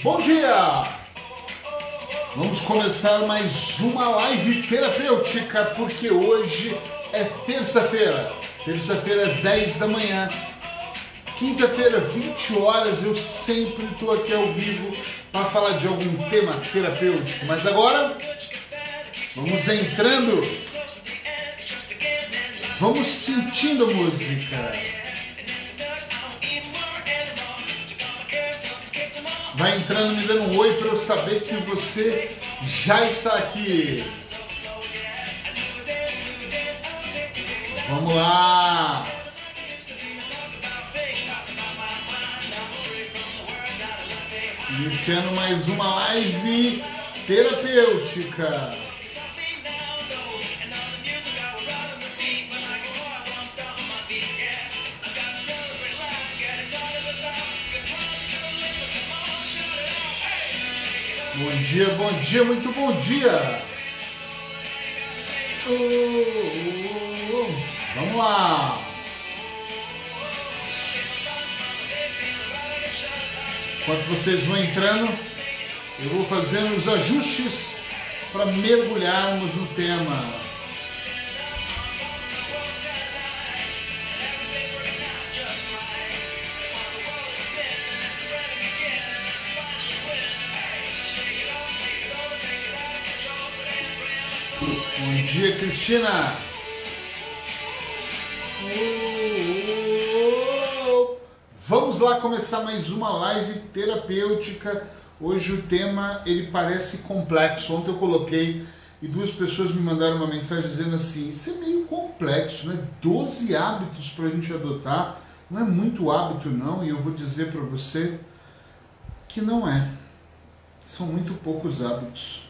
Bom dia! Vamos começar mais uma live terapêutica, porque hoje é terça-feira. Terça-feira às 10 da manhã. Quinta-feira, 20 horas, eu sempre estou aqui ao vivo para falar de algum tema terapêutico. Mas agora, vamos entrando, vamos sentindo a música. Vai entrando, me dando um oi para eu saber que você já está aqui. Vamos lá! Iniciando mais uma live terapêutica. Bom dia, bom dia, muito bom dia! Uh, uh, uh. Vamos lá! Enquanto vocês vão entrando, eu vou fazendo os ajustes para mergulharmos no tema. Dia, Cristina. Vamos lá começar mais uma live terapêutica. Hoje o tema ele parece complexo. Ontem eu coloquei e duas pessoas me mandaram uma mensagem dizendo assim: isso é meio complexo, né? 12 hábitos para a gente adotar. Não é muito hábito, não, e eu vou dizer para você que não é. São muito poucos hábitos.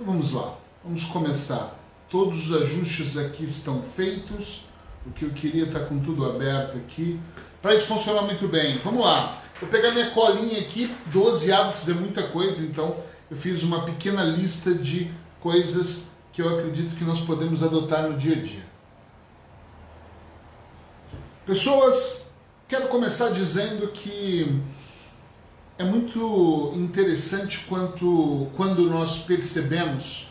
Então vamos lá. Vamos começar. Todos os ajustes aqui estão feitos. O que eu queria estar com tudo aberto aqui. Para isso funcionar muito bem. Vamos lá. Vou pegar minha colinha aqui. 12 hábitos é muita coisa, então eu fiz uma pequena lista de coisas que eu acredito que nós podemos adotar no dia a dia. Pessoas, quero começar dizendo que é muito interessante quanto, quando nós percebemos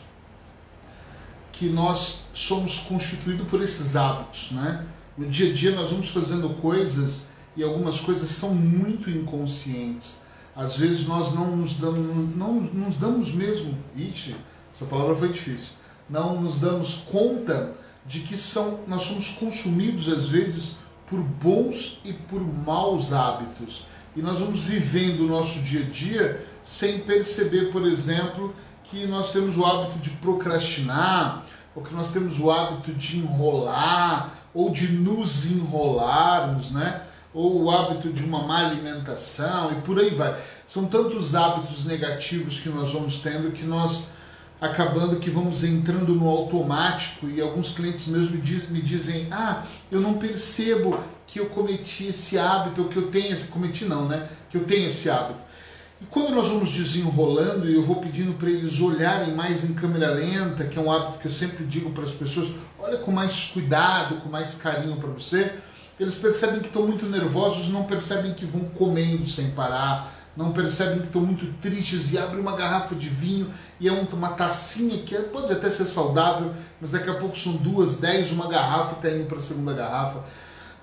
que nós somos constituídos por esses hábitos, né? No dia a dia nós vamos fazendo coisas e algumas coisas são muito inconscientes. Às vezes nós não nos damos, não nos damos mesmo, ixi, essa palavra foi difícil, não nos damos conta de que são, nós somos consumidos às vezes por bons e por maus hábitos. E nós vamos vivendo o nosso dia a dia sem perceber, por exemplo, que nós temos o hábito de procrastinar, ou que nós temos o hábito de enrolar, ou de nos enrolarmos, né? Ou o hábito de uma má alimentação e por aí vai. São tantos hábitos negativos que nós vamos tendo que nós acabando que vamos entrando no automático e alguns clientes mesmo me, diz, me dizem: "Ah, eu não percebo que eu cometi esse hábito, que eu tenho, cometi não, né? Que eu tenho esse hábito. E quando nós vamos desenrolando e eu vou pedindo para eles olharem mais em câmera lenta, que é um hábito que eu sempre digo para as pessoas, olha com mais cuidado, com mais carinho para você, eles percebem que estão muito nervosos, não percebem que vão comendo sem parar, não percebem que estão muito tristes e abrem uma garrafa de vinho e é uma tacinha que é, pode até ser saudável, mas daqui a pouco são duas, dez, uma garrafa e está indo para a segunda garrafa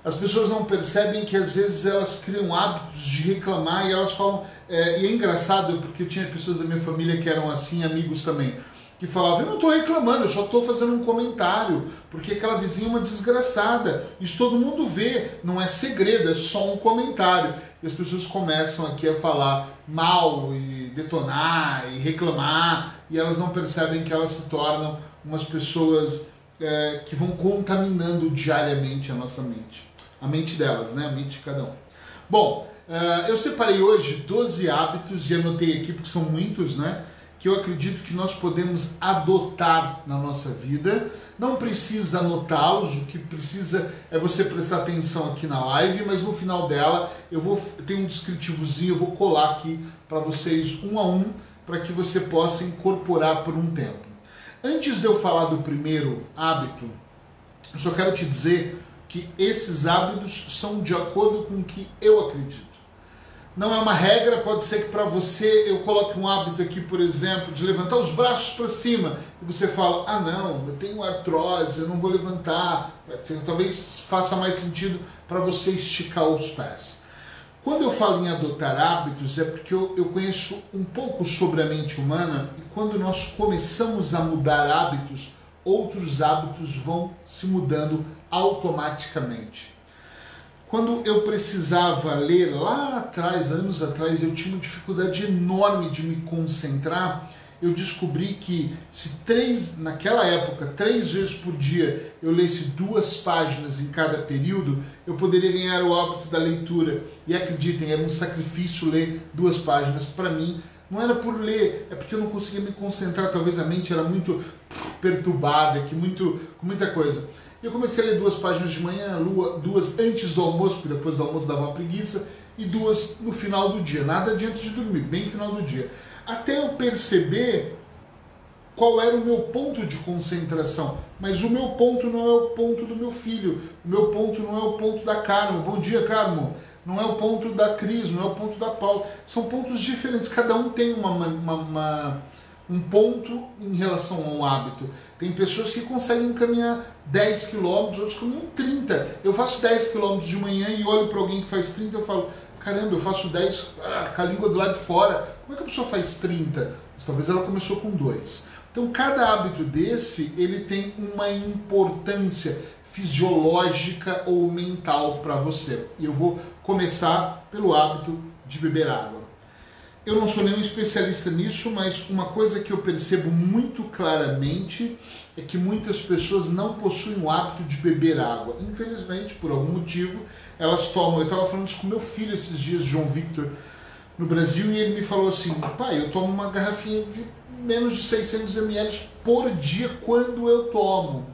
as pessoas não percebem que às vezes elas criam hábitos de reclamar e elas falam. É, e é engraçado porque eu tinha pessoas da minha família que eram assim, amigos também, que falavam: Eu não estou reclamando, eu só estou fazendo um comentário, porque aquela vizinha é uma desgraçada. Isso todo mundo vê, não é segredo, é só um comentário. E as pessoas começam aqui a falar mal e detonar e reclamar, e elas não percebem que elas se tornam umas pessoas é, que vão contaminando diariamente a nossa mente a mente delas, né? A mente de cada um. Bom, uh, eu separei hoje 12 hábitos e anotei aqui porque são muitos, né? Que eu acredito que nós podemos adotar na nossa vida. Não precisa anotá-los, o que precisa é você prestar atenção aqui na live, mas no final dela eu vou ter um descritivozinho, eu vou colar aqui para vocês um a um, para que você possa incorporar por um tempo. Antes de eu falar do primeiro hábito, eu só quero te dizer que esses hábitos são de acordo com o que eu acredito. Não é uma regra, pode ser que para você eu coloque um hábito aqui, por exemplo, de levantar os braços para cima e você fala: "Ah, não, eu tenho artrose, eu não vou levantar". Talvez faça mais sentido para você esticar os pés. Quando eu falo em adotar hábitos, é porque eu, eu conheço um pouco sobre a mente humana e quando nós começamos a mudar hábitos, outros hábitos vão se mudando automaticamente. Quando eu precisava ler lá atrás, anos atrás, eu tinha uma dificuldade enorme de me concentrar. Eu descobri que se três, naquela época, três vezes por dia eu lesse duas páginas em cada período, eu poderia ganhar o hábito da leitura. E acreditem, era um sacrifício ler duas páginas para mim. Não era por ler, é porque eu não conseguia me concentrar. Talvez a mente era muito perturbada, que muito, com muita coisa. Eu comecei a ler duas páginas de manhã, duas antes do almoço, porque depois do almoço dava uma preguiça, e duas no final do dia, nada antes de dormir, bem no final do dia. Até eu perceber qual era o meu ponto de concentração. Mas o meu ponto não é o ponto do meu filho, o meu ponto não é o ponto da Carmo. Bom dia, Carmo. Não é o ponto da Cris, não é o ponto da Paula. São pontos diferentes, cada um tem uma, uma, uma um ponto em relação ao hábito. Tem pessoas que conseguem caminhar 10 km, outros caminham 30. Eu faço 10 km de manhã e olho para alguém que faz 30 e falo, caramba, eu faço 10 ah, com a língua do lado de fora. Como é que a pessoa faz 30? Mas talvez ela começou com 2. Então cada hábito desse, ele tem uma importância fisiológica ou mental para você. E eu vou começar pelo hábito de beber água. Eu não sou nenhum especialista nisso, mas uma coisa que eu percebo muito claramente é que muitas pessoas não possuem o hábito de beber água. Infelizmente, por algum motivo, elas tomam. Eu estava falando isso com meu filho esses dias, João Victor, no Brasil, e ele me falou assim: pai, eu tomo uma garrafinha de menos de 600 ml por dia quando eu tomo.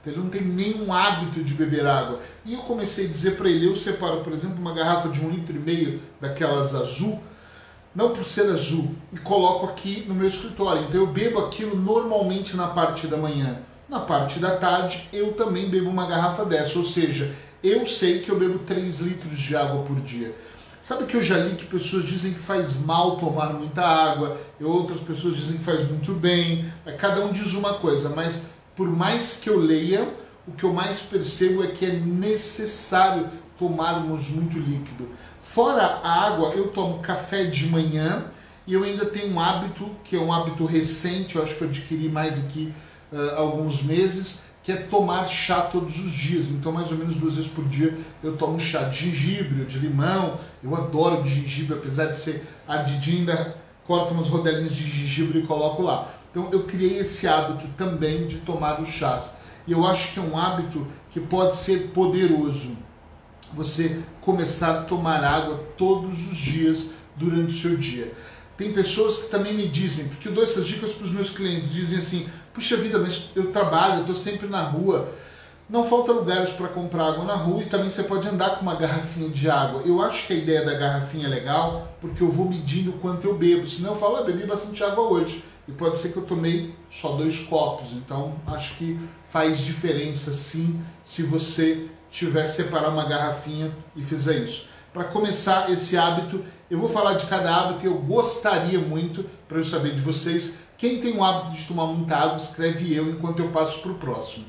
Então, ele não tem nenhum hábito de beber água. E eu comecei a dizer para ele: eu separo, por exemplo, uma garrafa de um litro e meio daquelas azul não por ser azul, e coloco aqui no meu escritório. Então eu bebo aquilo normalmente na parte da manhã. Na parte da tarde eu também bebo uma garrafa dessa, ou seja, eu sei que eu bebo 3 litros de água por dia. Sabe que eu já li que pessoas dizem que faz mal tomar muita água, e outras pessoas dizem que faz muito bem, é, cada um diz uma coisa, mas por mais que eu leia, o que eu mais percebo é que é necessário tomarmos muito líquido. Fora a água, eu tomo café de manhã e eu ainda tenho um hábito, que é um hábito recente, eu acho que eu adquiri mais aqui uh, alguns meses, que é tomar chá todos os dias. Então, mais ou menos duas vezes por dia eu tomo chá de gengibre de limão. Eu adoro de gengibre, apesar de ser ardidinho, ainda corto umas rodelinhas de gengibre e coloco lá. Então, eu criei esse hábito também de tomar os chás. E eu acho que é um hábito que pode ser poderoso você começar a tomar água todos os dias durante o seu dia. Tem pessoas que também me dizem, porque eu dou essas dicas para os meus clientes, dizem assim: puxa vida, mas eu trabalho, eu estou sempre na rua, não falta lugares para comprar água na rua e também você pode andar com uma garrafinha de água. Eu acho que a ideia da garrafinha é legal porque eu vou medindo quanto eu bebo, senão eu falo, ah, bebi bastante água hoje. E pode ser que eu tomei só dois copos, então acho que faz diferença sim se você tiver separar uma garrafinha e fizer isso. Para começar esse hábito, eu vou falar de cada hábito e eu gostaria muito para eu saber de vocês. Quem tem o hábito de tomar muita água, escreve eu enquanto eu passo para o próximo.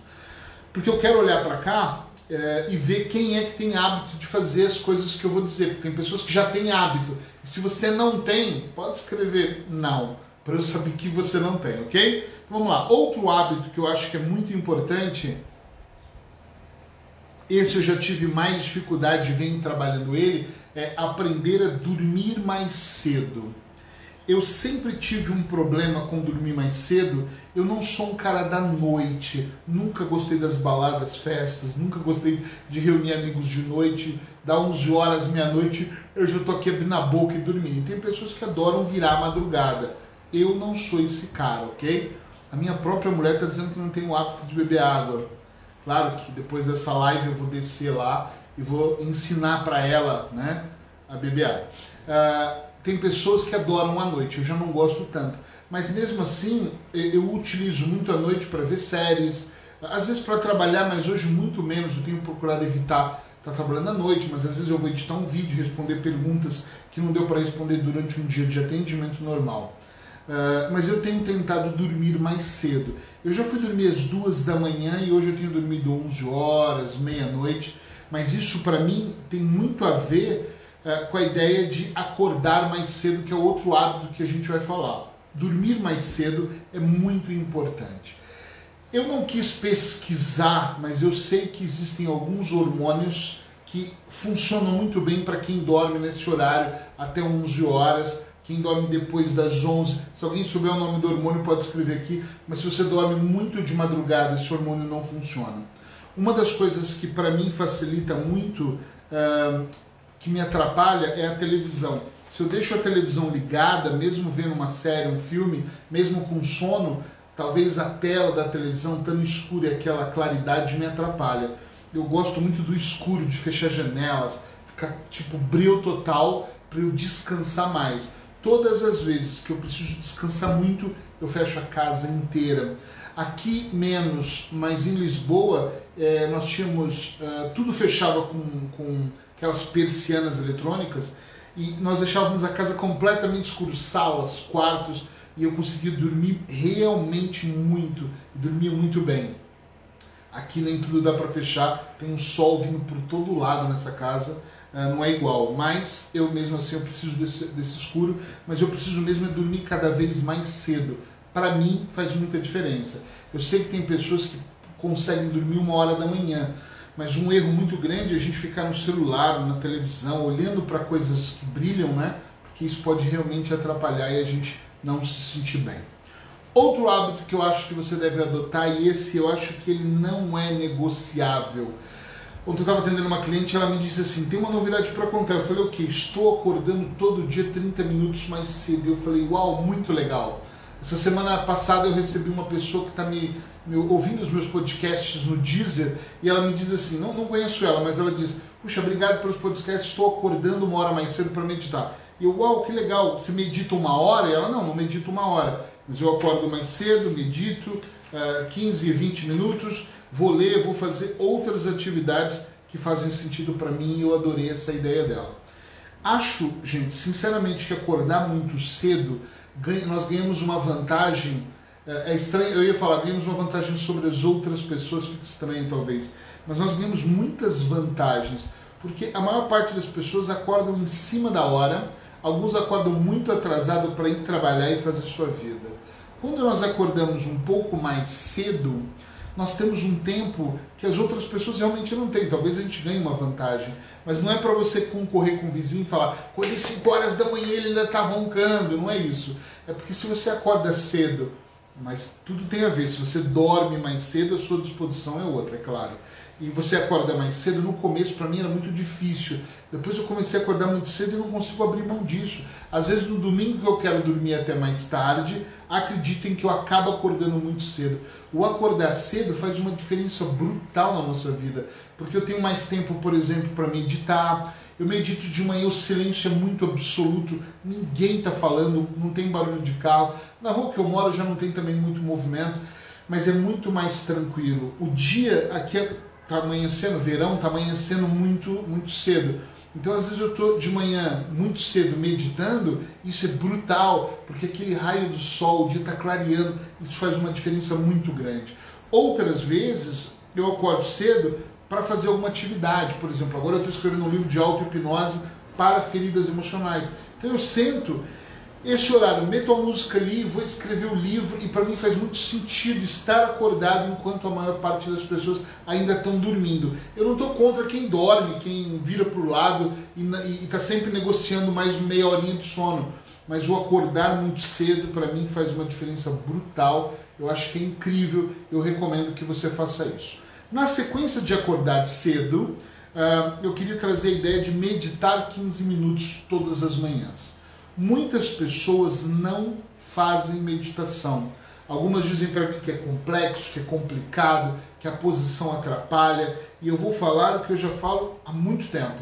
Porque eu quero olhar para cá é, e ver quem é que tem hábito de fazer as coisas que eu vou dizer. Porque tem pessoas que já têm hábito. E se você não tem, pode escrever não, para eu saber que você não tem, ok? Então vamos lá. Outro hábito que eu acho que é muito importante esse eu já tive mais dificuldade, venho trabalhando ele, é aprender a dormir mais cedo. Eu sempre tive um problema com dormir mais cedo. Eu não sou um cara da noite. Nunca gostei das baladas, festas. Nunca gostei de reunir amigos de noite. Dá 11 horas, meia-noite, eu já tô aqui abrindo a boca e dormindo. E tem pessoas que adoram virar a madrugada. Eu não sou esse cara, ok? A minha própria mulher está dizendo que não tem o hábito de beber água. Claro que depois dessa live eu vou descer lá e vou ensinar para ela né, a beber. Uh, tem pessoas que adoram a noite, eu já não gosto tanto. Mas mesmo assim, eu utilizo muito a noite para ver séries, às vezes para trabalhar, mas hoje muito menos. Eu tenho procurado evitar está trabalhando à noite, mas às vezes eu vou editar um vídeo, responder perguntas que não deu para responder durante um dia de atendimento normal. Uh, mas eu tenho tentado dormir mais cedo. Eu já fui dormir às duas da manhã e hoje eu tenho dormido 11 horas, meia-noite, mas isso para mim tem muito a ver uh, com a ideia de acordar mais cedo, que é outro hábito que a gente vai falar. Dormir mais cedo é muito importante. Eu não quis pesquisar, mas eu sei que existem alguns hormônios que funcionam muito bem para quem dorme nesse horário até 11 horas quem dorme depois das 11, se alguém souber o nome do hormônio pode escrever aqui, mas se você dorme muito de madrugada, esse hormônio não funciona. Uma das coisas que para mim facilita muito, uh, que me atrapalha, é a televisão. Se eu deixo a televisão ligada, mesmo vendo uma série, um filme, mesmo com sono, talvez a tela da televisão estando escura e aquela claridade me atrapalha. Eu gosto muito do escuro, de fechar janelas, ficar tipo brilho total para eu descansar mais. Todas as vezes que eu preciso descansar muito, eu fecho a casa inteira. Aqui menos, mas em Lisboa é, nós tínhamos uh, tudo fechava com, com aquelas persianas eletrônicas e nós deixávamos a casa completamente escura, salas, quartos, e eu conseguia dormir realmente muito, dormia muito bem. Aqui nem tudo dá para fechar, tem um sol vindo por todo lado nessa casa ah, não é igual. Mas eu mesmo assim eu preciso desse, desse escuro, mas eu preciso mesmo é dormir cada vez mais cedo. Para mim faz muita diferença. Eu sei que tem pessoas que conseguem dormir uma hora da manhã, mas um erro muito grande é a gente ficar no celular, na televisão, olhando para coisas que brilham, né? Porque isso pode realmente atrapalhar e a gente não se sentir bem. Outro hábito que eu acho que você deve adotar, e esse eu acho que ele não é negociável, Ontem eu estava atendendo uma cliente ela me disse assim: tem uma novidade para contar. Eu falei: o que? Estou acordando todo dia 30 minutos mais cedo. Eu falei: uau, muito legal. Essa semana passada eu recebi uma pessoa que está me, me, ouvindo os meus podcasts no Deezer e ela me diz assim: não, não conheço ela, mas ela diz: puxa, obrigado pelos podcasts, estou acordando uma hora mais cedo para meditar. E eu, uau, que legal, você medita uma hora? E ela: não, não medito uma hora, mas eu acordo mais cedo, medito uh, 15, 20 minutos vou ler, vou fazer outras atividades que fazem sentido para mim e eu adorei essa ideia dela. Acho, gente, sinceramente, que acordar muito cedo, nós ganhamos uma vantagem. É, é estranho, eu ia falar, ganhamos uma vantagem sobre as outras pessoas, fica estranho talvez, mas nós ganhamos muitas vantagens, porque a maior parte das pessoas acordam em cima da hora, alguns acordam muito atrasado para ir trabalhar e fazer sua vida. Quando nós acordamos um pouco mais cedo, nós temos um tempo que as outras pessoas realmente não têm. Talvez a gente ganhe uma vantagem, mas não é para você concorrer com o vizinho e falar, acordei 5 horas da manhã ele ainda está roncando, não é isso. É porque se você acorda cedo, mas tudo tem a ver, se você dorme mais cedo, a sua disposição é outra, é claro e você acorda mais cedo, no começo para mim era muito difícil. Depois eu comecei a acordar muito cedo e não consigo abrir mão disso. Às vezes no domingo que eu quero dormir até mais tarde, acreditem que eu acabo acordando muito cedo. O acordar cedo faz uma diferença brutal na nossa vida, porque eu tenho mais tempo, por exemplo, para meditar. Eu medito de manhã, o silêncio é muito absoluto, ninguém está falando, não tem barulho de carro. Na rua que eu moro já não tem também muito movimento, mas é muito mais tranquilo. O dia aqui é tá amanhecendo, verão tá amanhecendo muito, muito cedo. Então, às vezes eu estou de manhã muito cedo meditando, isso é brutal, porque aquele raio do sol, o dia está clareando, isso faz uma diferença muito grande. Outras vezes eu acordo cedo para fazer alguma atividade, por exemplo, agora eu estou escrevendo um livro de auto-hipnose para feridas emocionais. Então eu sento esse horário, meto a música ali, vou escrever o livro e para mim faz muito sentido estar acordado enquanto a maior parte das pessoas ainda estão dormindo. Eu não estou contra quem dorme, quem vira para o lado e está sempre negociando mais meia horinha de sono, mas o acordar muito cedo para mim faz uma diferença brutal. Eu acho que é incrível, eu recomendo que você faça isso. Na sequência de acordar cedo, ah, eu queria trazer a ideia de meditar 15 minutos todas as manhãs. Muitas pessoas não fazem meditação. Algumas dizem para mim que é complexo, que é complicado, que a posição atrapalha, e eu vou falar o que eu já falo há muito tempo.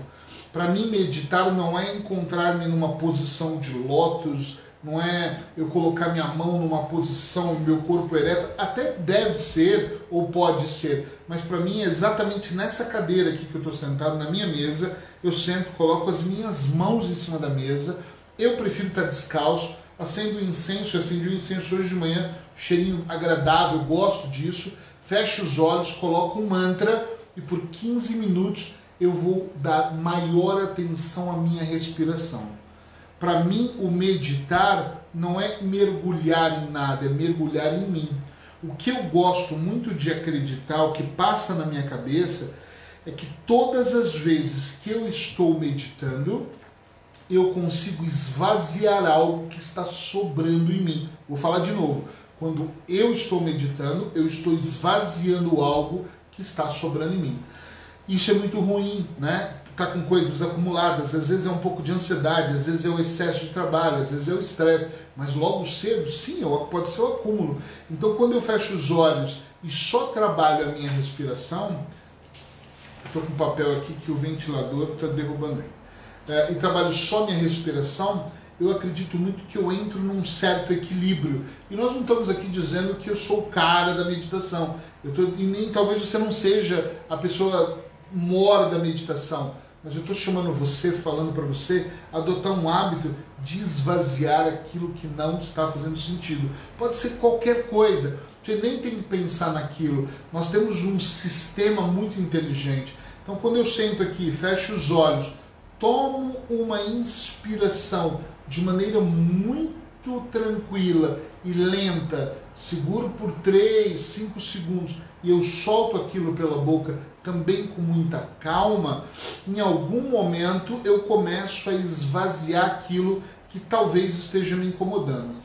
Para mim, meditar não é encontrar-me numa posição de lótus, não é eu colocar minha mão numa posição, meu corpo ereto, até deve ser ou pode ser, mas para mim é exatamente nessa cadeira aqui que eu estou sentado, na minha mesa, eu sento, coloco as minhas mãos em cima da mesa, eu prefiro estar descalço, acendo incenso, acendi o incenso hoje de manhã, cheirinho agradável, gosto disso, fecho os olhos, coloco um mantra e por 15 minutos eu vou dar maior atenção à minha respiração. Para mim, o meditar não é mergulhar em nada, é mergulhar em mim. O que eu gosto muito de acreditar, o que passa na minha cabeça, é que todas as vezes que eu estou meditando, eu consigo esvaziar algo que está sobrando em mim. Vou falar de novo. Quando eu estou meditando, eu estou esvaziando algo que está sobrando em mim. Isso é muito ruim, né? Tá com coisas acumuladas, às vezes é um pouco de ansiedade, às vezes é o excesso de trabalho, às vezes é o estresse, mas logo cedo, sim, pode ser o acúmulo. Então, quando eu fecho os olhos e só trabalho a minha respiração, estou com um papel aqui que o ventilador está derrubando aí, é, e trabalho só minha respiração, eu acredito muito que eu entro num certo equilíbrio. E nós não estamos aqui dizendo que eu sou o cara da meditação. Eu tô, e nem talvez você não seja a pessoa mora da meditação. Mas eu estou chamando você, falando para você, adotar um hábito de esvaziar aquilo que não está fazendo sentido. Pode ser qualquer coisa. Você nem tem que pensar naquilo. Nós temos um sistema muito inteligente. Então, quando eu sento aqui, fecho os olhos, tomo uma inspiração de maneira muito tranquila e lenta, seguro por 3, 5 segundos e eu solto aquilo pela boca também com muita calma, em algum momento eu começo a esvaziar aquilo que talvez esteja me incomodando.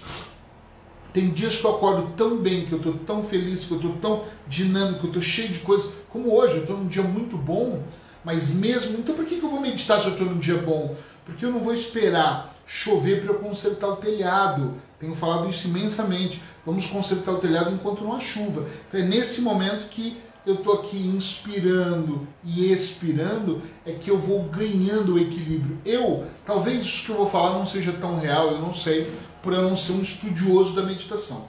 Tem dias que eu acordo tão bem, que eu estou tão feliz, que eu estou tão dinâmico, eu estou cheio de coisas, como hoje, eu estou num dia muito bom, mas mesmo, então por que eu vou meditar se eu estou num dia bom? Porque eu não vou esperar chover para eu consertar o telhado. Tenho falado isso imensamente. Vamos consertar o telhado enquanto não há chuva. Então é nesse momento que eu estou aqui inspirando e expirando, é que eu vou ganhando o equilíbrio. Eu, talvez isso que eu vou falar não seja tão real, eu não sei, por eu não ser um estudioso da meditação.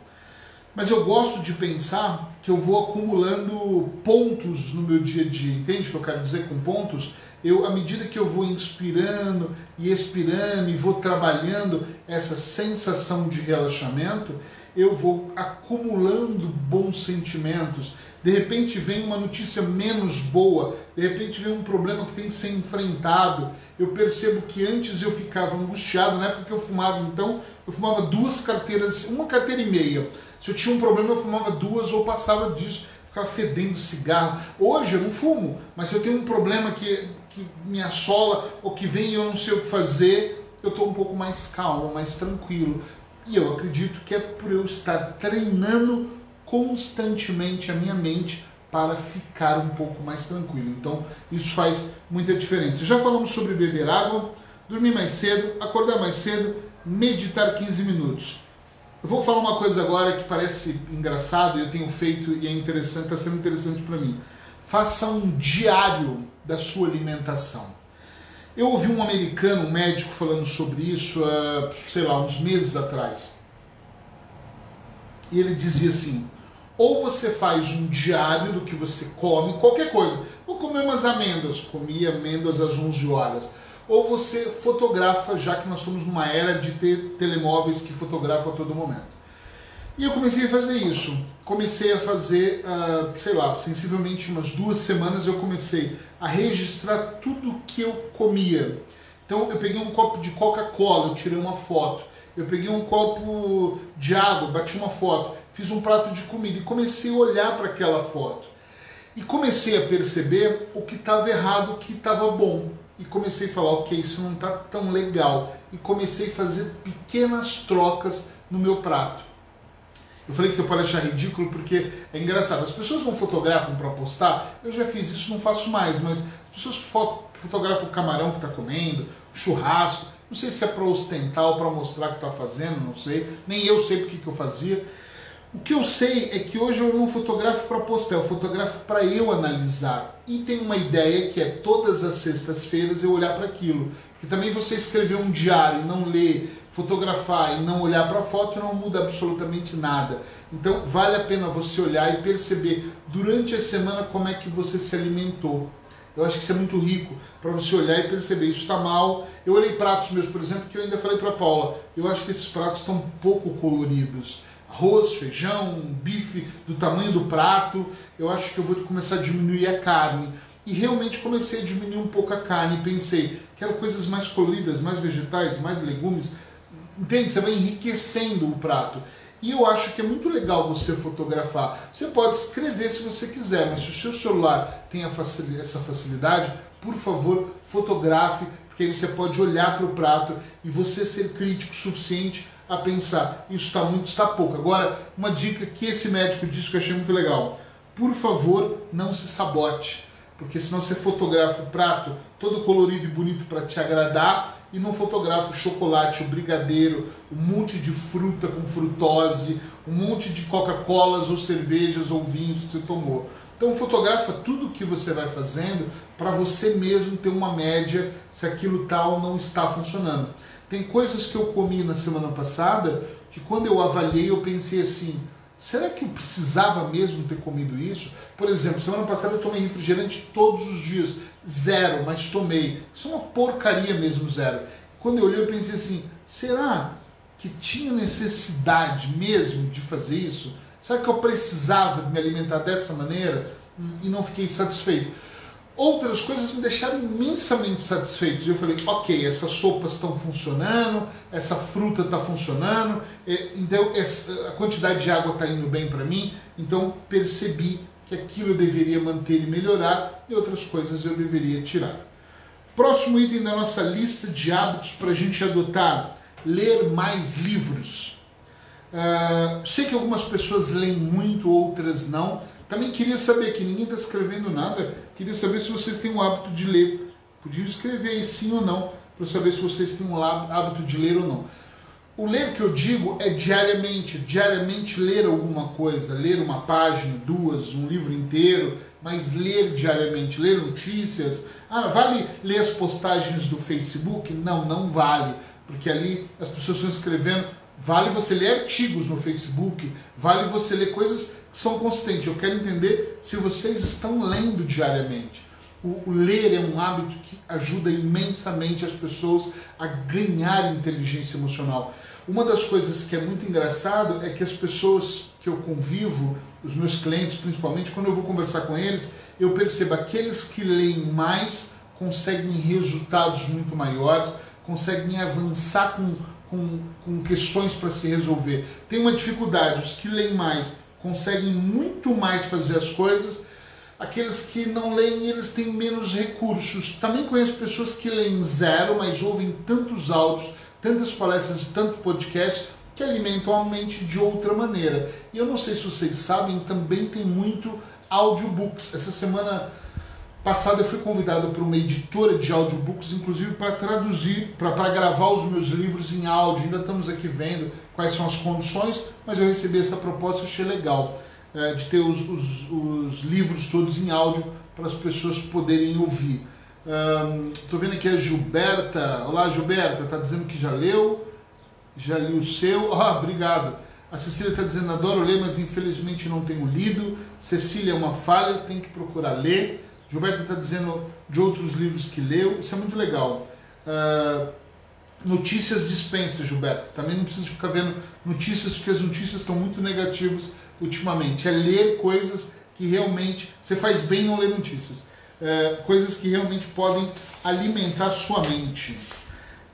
Mas eu gosto de pensar que eu vou acumulando pontos no meu dia a dia. Entende o que eu quero dizer com pontos? Eu, à medida que eu vou inspirando e expirando e vou trabalhando essa sensação de relaxamento, eu vou acumulando bons sentimentos. De repente vem uma notícia menos boa, de repente vem um problema que tem que ser enfrentado. Eu percebo que antes eu ficava angustiado, na época que eu fumava, então, eu fumava duas carteiras, uma carteira e meia. Se eu tinha um problema, eu fumava duas ou passava disso, ficava fedendo cigarro. Hoje eu não fumo, mas se eu tenho um problema que, que me assola ou que vem e eu não sei o que fazer, eu estou um pouco mais calmo, mais tranquilo. E eu acredito que é por eu estar treinando constantemente a minha mente para ficar um pouco mais tranquilo. Então, isso faz muita diferença. Já falamos sobre beber água, dormir mais cedo, acordar mais cedo, meditar 15 minutos. Eu vou falar uma coisa agora que parece engraçado e eu tenho feito e é interessante, está sendo interessante para mim. Faça um diário da sua alimentação. Eu ouvi um americano, um médico, falando sobre isso, uh, sei lá, uns meses atrás. E ele dizia assim: ou você faz um diário do que você come, qualquer coisa. Vou comer umas amêndoas, comi amêndoas às 11 horas. Ou você fotografa, já que nós estamos numa era de ter telemóveis que fotografam a todo momento. E eu comecei a fazer isso. Comecei a fazer, uh, sei lá, sensivelmente umas duas semanas eu comecei a registrar tudo que eu comia. Então eu peguei um copo de Coca-Cola, tirei uma foto. Eu peguei um copo de água, bati uma foto. Fiz um prato de comida e comecei a olhar para aquela foto. E comecei a perceber o que estava errado, o que estava bom. E comecei a falar, ok, isso não está tão legal. E comecei a fazer pequenas trocas no meu prato. Eu falei que você pode achar ridículo porque é engraçado. As pessoas vão fotografam para postar. Eu já fiz isso, não faço mais, mas as pessoas fotografam o camarão que está comendo, o churrasco. Não sei se é para ostentar ou para mostrar o que está fazendo, não sei. Nem eu sei porque que eu fazia. O que eu sei é que hoje eu não fotografo para postar, eu fotografo para eu analisar. E tem uma ideia que é todas as sextas-feiras eu olhar para aquilo. Que também você escrever um diário e não ler, fotografar e não olhar para a foto não muda absolutamente nada. Então vale a pena você olhar e perceber durante a semana como é que você se alimentou. Eu acho que isso é muito rico para você olhar e perceber isso está mal. Eu olhei pratos meus, por exemplo, que eu ainda falei para Paula. Eu acho que esses pratos estão pouco coloridos. Arroz, feijão, bife do tamanho do prato. Eu acho que eu vou começar a diminuir a carne. E realmente comecei a diminuir um pouco a carne. Pensei, quero coisas mais coloridas, mais vegetais, mais legumes. Entende? Você vai enriquecendo o prato. E eu acho que é muito legal você fotografar. Você pode escrever se você quiser, mas se o seu celular tem essa facilidade, por favor, fotografe, porque aí você pode olhar para o prato e você ser crítico o suficiente a pensar, isso está muito, está pouco. Agora, uma dica que esse médico disse que eu achei muito legal. Por favor, não se sabote, porque senão você fotografa o prato todo colorido e bonito para te agradar e não fotografa o chocolate, o brigadeiro, um monte de fruta com frutose, um monte de Coca-Colas ou cervejas ou vinhos que você tomou. Então fotografa tudo que você vai fazendo para você mesmo ter uma média se aquilo tal não está funcionando. Tem coisas que eu comi na semana passada que quando eu avaliei eu pensei assim, será que eu precisava mesmo ter comido isso? Por exemplo, semana passada eu tomei refrigerante todos os dias. Zero, mas tomei. Isso é uma porcaria mesmo, zero. Quando eu olhei, eu pensei assim: será que tinha necessidade mesmo de fazer isso? Será que eu precisava me alimentar dessa maneira? E não fiquei satisfeito. Outras coisas me deixaram imensamente satisfeitos. Eu falei, ok, essas sopas estão funcionando, essa fruta está funcionando, então a quantidade de água está indo bem para mim, então percebi que aquilo eu deveria manter e melhorar e outras coisas eu deveria tirar. Próximo item da nossa lista de hábitos para a gente adotar: ler mais livros. Uh, sei que algumas pessoas leem muito, outras não. Também queria saber que ninguém está escrevendo nada. Queria saber se vocês têm o hábito de ler. Podiam escrever aí sim ou não para saber se vocês têm o hábito de ler ou não. O ler que eu digo é diariamente, diariamente ler alguma coisa, ler uma página, duas, um livro inteiro, mas ler diariamente, ler notícias. Ah, vale ler as postagens do Facebook? Não, não vale, porque ali as pessoas estão escrevendo. Vale você ler artigos no Facebook, vale você ler coisas que são consistentes. Eu quero entender se vocês estão lendo diariamente. O, ler é um hábito que ajuda imensamente as pessoas a ganhar inteligência emocional. Uma das coisas que é muito engraçado é que as pessoas que eu convivo, os meus clientes principalmente, quando eu vou conversar com eles, eu percebo aqueles que leem mais conseguem resultados muito maiores, conseguem avançar com, com, com questões para se resolver. Tem uma dificuldade, os que leem mais conseguem muito mais fazer as coisas aqueles que não leem, eles têm menos recursos. Também conheço pessoas que leem zero, mas ouvem tantos áudios, tantas palestras, tanto podcast que alimentam a mente de outra maneira. E eu não sei se vocês sabem, também tem muito audiobooks. Essa semana passada eu fui convidado por uma editora de audiobooks, inclusive para traduzir, para gravar os meus livros em áudio. Ainda estamos aqui vendo quais são as condições, mas eu recebi essa proposta e achei legal é, de ter os, os, os, livros todos em áudio para as pessoas poderem ouvir. Um, vendo aqui a Gilberta. Olá, Gilberta, está dizendo que já leu, já li o seu. Ah, obrigado. A Cecília está dizendo: adoro ler, mas infelizmente não tenho lido. Cecília é uma falha, tem que procurar ler. Gilberta está dizendo de outros livros que leu. Isso é muito legal. Uh, notícias dispensa, Gilberto. Também não precisa ficar vendo notícias, porque as notícias estão muito negativas ultimamente. É ler coisas que realmente. Você faz bem não ler notícias. É, coisas que realmente podem alimentar sua mente.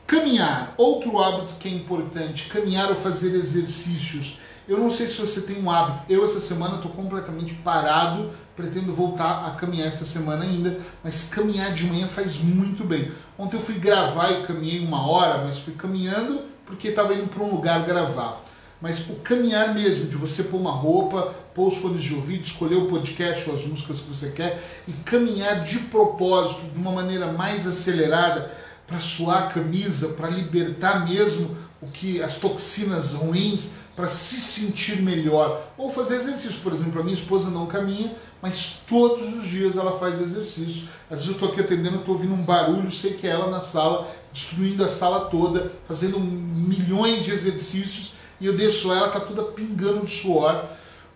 Caminhar, outro hábito que é importante, caminhar ou fazer exercícios. Eu não sei se você tem um hábito. Eu essa semana estou completamente parado, pretendo voltar a caminhar essa semana ainda, mas caminhar de manhã faz muito bem. Ontem eu fui gravar e caminhei uma hora, mas fui caminhando porque estava indo para um lugar gravar mas o caminhar mesmo, de você pôr uma roupa, pôr os fones de ouvido, escolher o podcast ou as músicas que você quer e caminhar de propósito, de uma maneira mais acelerada, para suar a camisa, para libertar mesmo o que as toxinas ruins, para se sentir melhor. Ou fazer exercício. Por exemplo, a minha esposa não caminha, mas todos os dias ela faz exercício. Às vezes eu estou aqui atendendo, estou ouvindo um barulho, sei que é ela na sala, destruindo a sala toda, fazendo milhões de exercícios, e eu deixo ela, está toda pingando de suor,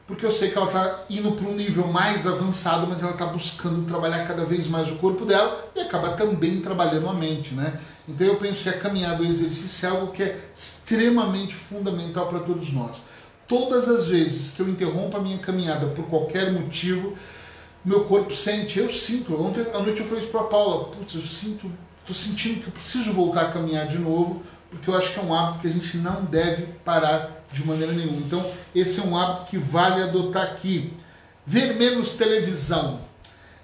porque eu sei que ela está indo para um nível mais avançado, mas ela está buscando trabalhar cada vez mais o corpo dela e acaba também trabalhando a mente, né? Então eu penso que a caminhada, o exercício é algo que é extremamente fundamental para todos nós. Todas as vezes que eu interrompo a minha caminhada por qualquer motivo, meu corpo sente, eu sinto. Ontem à noite eu falei isso para a Paula, putz, eu sinto, estou sentindo que eu preciso voltar a caminhar de novo, porque eu acho que é um hábito que a gente não deve parar de maneira nenhuma. Então, esse é um hábito que vale adotar aqui. Ver menos televisão.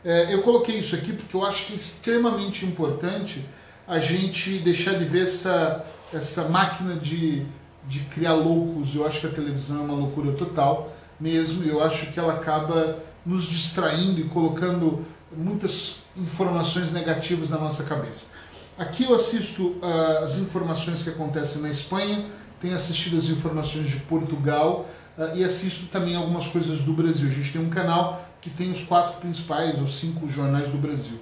É, eu coloquei isso aqui porque eu acho que é extremamente importante a gente deixar de ver essa, essa máquina de, de criar loucos. Eu acho que a televisão é uma loucura total mesmo. Eu acho que ela acaba nos distraindo e colocando muitas informações negativas na nossa cabeça. Aqui eu assisto uh, as informações que acontecem na Espanha, tenho assistido as informações de Portugal uh, e assisto também algumas coisas do Brasil. A gente tem um canal que tem os quatro principais ou cinco jornais do Brasil.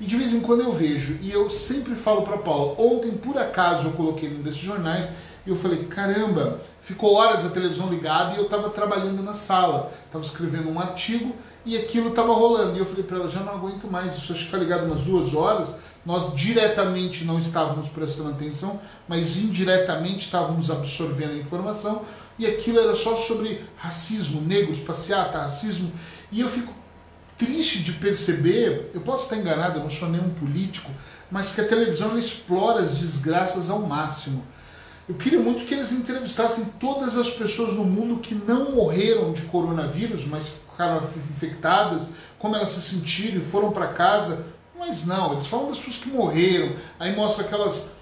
E de vez em quando eu vejo, e eu sempre falo para Paula, ontem por acaso eu coloquei num desses jornais e eu falei, caramba, ficou horas a televisão ligada e eu estava trabalhando na sala, estava escrevendo um artigo e aquilo estava rolando. E eu falei para ela, já não aguento mais, isso acho que está ligado umas duas horas. Nós diretamente não estávamos prestando atenção, mas indiretamente estávamos absorvendo a informação e aquilo era só sobre racismo, negros, passeata, racismo. E eu fico triste de perceber, eu posso estar enganado, eu não sou nenhum político, mas que a televisão explora as desgraças ao máximo. Eu queria muito que eles entrevistassem todas as pessoas no mundo que não morreram de coronavírus, mas ficaram infectadas, como elas se sentiram e foram para casa. Mas não, eles falam das pessoas que morreram, aí mostra aquelas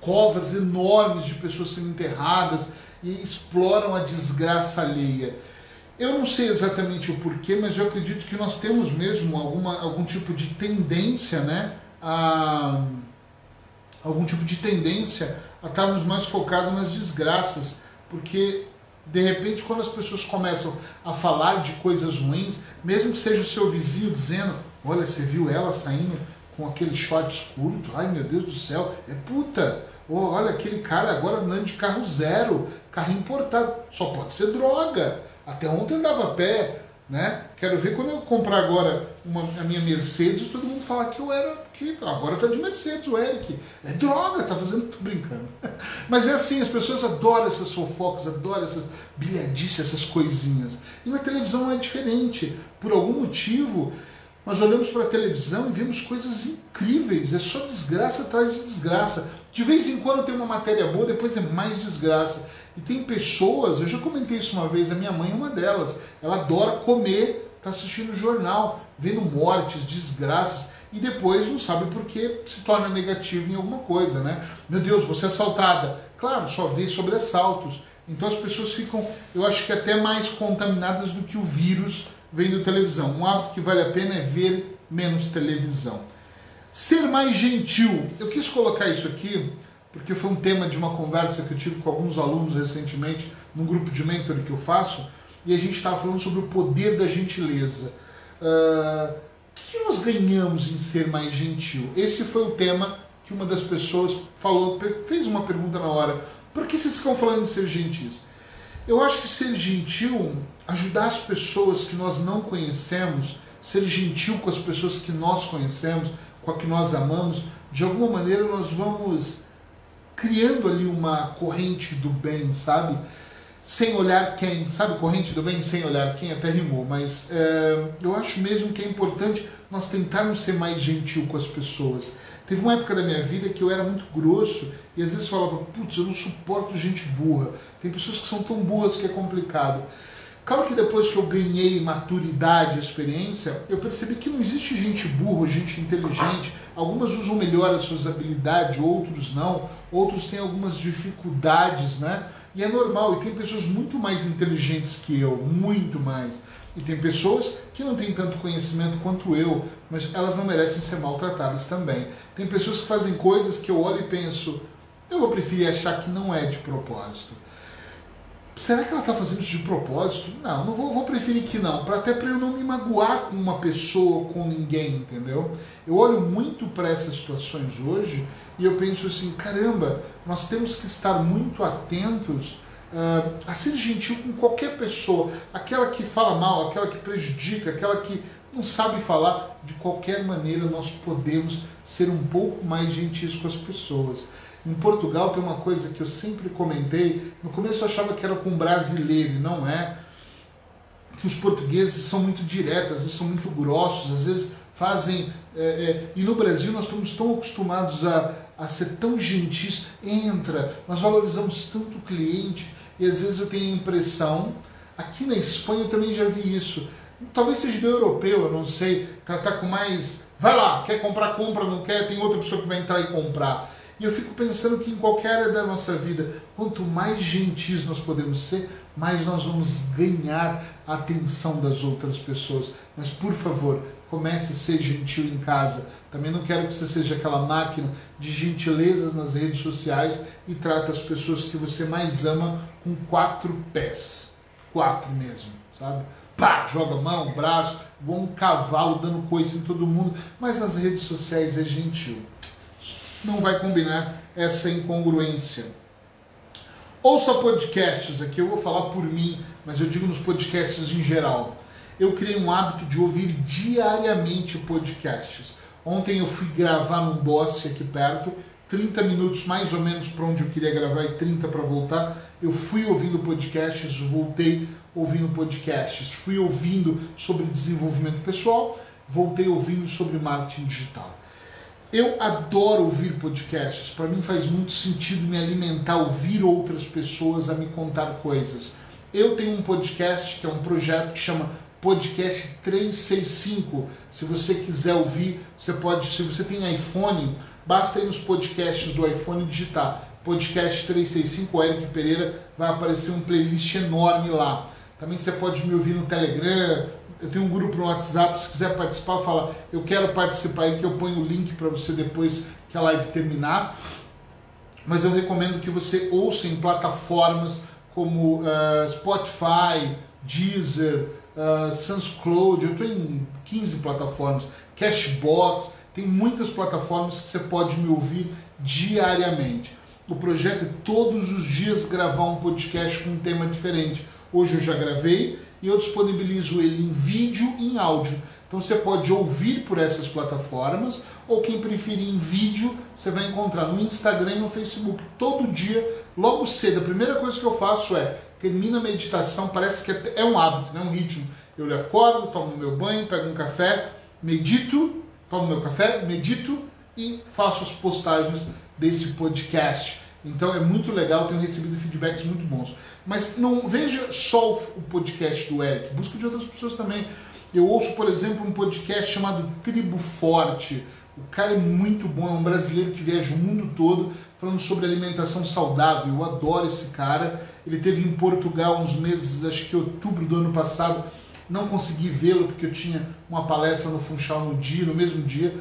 covas enormes de pessoas sendo enterradas e exploram a desgraça alheia. Eu não sei exatamente o porquê, mas eu acredito que nós temos mesmo alguma, algum tipo de tendência, né? A, algum tipo de tendência a estarmos mais focados nas desgraças, porque de repente quando as pessoas começam a falar de coisas ruins, mesmo que seja o seu vizinho dizendo, olha, você viu ela saindo com aquele shorts curto, ai meu Deus do céu, é puta, oh, olha aquele cara agora andando de carro zero, carro importado, só pode ser droga até ontem andava a pé, né? Quero ver quando eu comprar agora uma, a minha Mercedes, todo mundo falar que eu era, que agora tá de Mercedes o Eric. É droga, tá fazendo, tô brincando. Mas é assim, as pessoas adoram essas fofocas, adoram essas bilhadices, essas coisinhas. E na televisão não é diferente. Por algum motivo, nós olhamos para a televisão e vemos coisas incríveis. É só desgraça atrás de desgraça. De vez em quando tem uma matéria boa, depois é mais desgraça. E tem pessoas, eu já comentei isso uma vez, a minha mãe é uma delas. Ela adora comer, tá assistindo o jornal, vendo mortes, desgraças, e depois não sabe por que se torna negativo em alguma coisa, né? Meu Deus, você é assaltada. Claro, só vê sobre assaltos. Então as pessoas ficam, eu acho que até mais contaminadas do que o vírus vendo televisão. Um hábito que vale a pena é ver menos televisão. Ser mais gentil. Eu quis colocar isso aqui porque foi um tema de uma conversa que eu tive com alguns alunos recentemente num grupo de mentoring que eu faço, e a gente estava falando sobre o poder da gentileza. Uh, o que nós ganhamos em ser mais gentil? Esse foi o tema que uma das pessoas falou, fez uma pergunta na hora. Por que vocês ficam falando em ser gentis? Eu acho que ser gentil, ajudar as pessoas que nós não conhecemos, ser gentil com as pessoas que nós conhecemos, com a que nós amamos, de alguma maneira nós vamos criando ali uma corrente do bem, sabe? Sem olhar quem, sabe? Corrente do bem sem olhar quem, até rimou, mas é, eu acho mesmo que é importante nós tentarmos ser mais gentil com as pessoas. Teve uma época da minha vida que eu era muito grosso e às vezes falava, putz, eu não suporto gente burra. Tem pessoas que são tão burras que é complicado. Claro que depois que eu ganhei maturidade, experiência, eu percebi que não existe gente burra, gente inteligente. Algumas usam melhor as suas habilidades, outros não. Outros têm algumas dificuldades, né? E é normal. E tem pessoas muito mais inteligentes que eu, muito mais. E tem pessoas que não têm tanto conhecimento quanto eu, mas elas não merecem ser maltratadas também. Tem pessoas que fazem coisas que eu olho e penso, eu vou preferir achar que não é de propósito. será que ela está fazendo isso de propósito? Não, não vou, vou preferir que não, para até para eu não me magoar com uma pessoa, com ninguém, entendeu? Eu olho muito para essas situações hoje e eu penso assim, caramba, nós temos que estar muito atentos uh, a ser gentil com qualquer pessoa, aquela que fala mal, aquela que prejudica, aquela que não sabe falar, de qualquer maneira nós podemos ser um pouco mais gentis com as pessoas. Em Portugal tem uma coisa que eu sempre comentei, no começo eu achava que era com brasileiro, não é, que os portugueses são muito diretos, às vezes são muito grossos, às vezes fazem. É, é, e no Brasil nós estamos tão acostumados a, a ser tão gentis, entra, nós valorizamos tanto o cliente, e às vezes eu tenho a impressão, aqui na Espanha eu também já vi isso, talvez seja do europeu, eu não sei, tratar com mais. Vai lá, quer comprar, compra, não quer, tem outra pessoa que vai entrar e comprar. E eu fico pensando que em qualquer área da nossa vida, quanto mais gentis nós podemos ser, mais nós vamos ganhar a atenção das outras pessoas. Mas por favor, comece a ser gentil em casa. Também não quero que você seja aquela máquina de gentilezas nas redes sociais e trate as pessoas que você mais ama com quatro pés. Quatro mesmo, sabe? Pá, joga mão, braço, igual um cavalo dando coisa em todo mundo, mas nas redes sociais é gentil não vai combinar essa incongruência. Ouça podcasts, aqui eu vou falar por mim, mas eu digo nos podcasts em geral. Eu criei um hábito de ouvir diariamente podcasts. Ontem eu fui gravar num Boss aqui perto, 30 minutos mais ou menos para onde eu queria gravar e 30 para voltar. Eu fui ouvindo podcasts, voltei ouvindo podcasts, fui ouvindo sobre desenvolvimento pessoal, voltei ouvindo sobre marketing digital. Eu adoro ouvir podcasts. Para mim faz muito sentido me alimentar, ouvir outras pessoas a me contar coisas. Eu tenho um podcast que é um projeto que chama Podcast 365. Se você quiser ouvir, você pode. Se você tem iPhone, basta ir nos podcasts do iPhone digitar Podcast 365, o Eric Pereira, vai aparecer um playlist enorme lá. Também você pode me ouvir no Telegram, eu tenho um grupo no WhatsApp, se quiser participar, fala, eu quero participar aí que eu ponho o link para você depois que a live terminar. Mas eu recomendo que você ouça em plataformas como uh, Spotify, Deezer, uh, SoundCloud, eu estou em 15 plataformas, Cashbox, tem muitas plataformas que você pode me ouvir diariamente. O projeto é todos os dias gravar um podcast com um tema diferente. Hoje eu já gravei, e eu disponibilizo ele em vídeo e em áudio. Então você pode ouvir por essas plataformas, ou quem preferir em vídeo, você vai encontrar no Instagram e no Facebook. Todo dia, logo cedo, a primeira coisa que eu faço é, termino a meditação, parece que é, é um hábito, né? um ritmo. Eu acordo, tomo meu banho, pego um café, medito, tomo meu café, medito e faço as postagens desse podcast. Então é muito legal, tenho recebido feedbacks muito bons. Mas não veja só o podcast do Eric, busque de outras pessoas também. Eu ouço, por exemplo, um podcast chamado Tribo Forte. O cara é muito bom, é um brasileiro que viaja o mundo todo falando sobre alimentação saudável. Eu adoro esse cara. Ele teve em Portugal uns meses, acho que outubro do ano passado. Não consegui vê-lo porque eu tinha uma palestra no Funchal no dia, no mesmo dia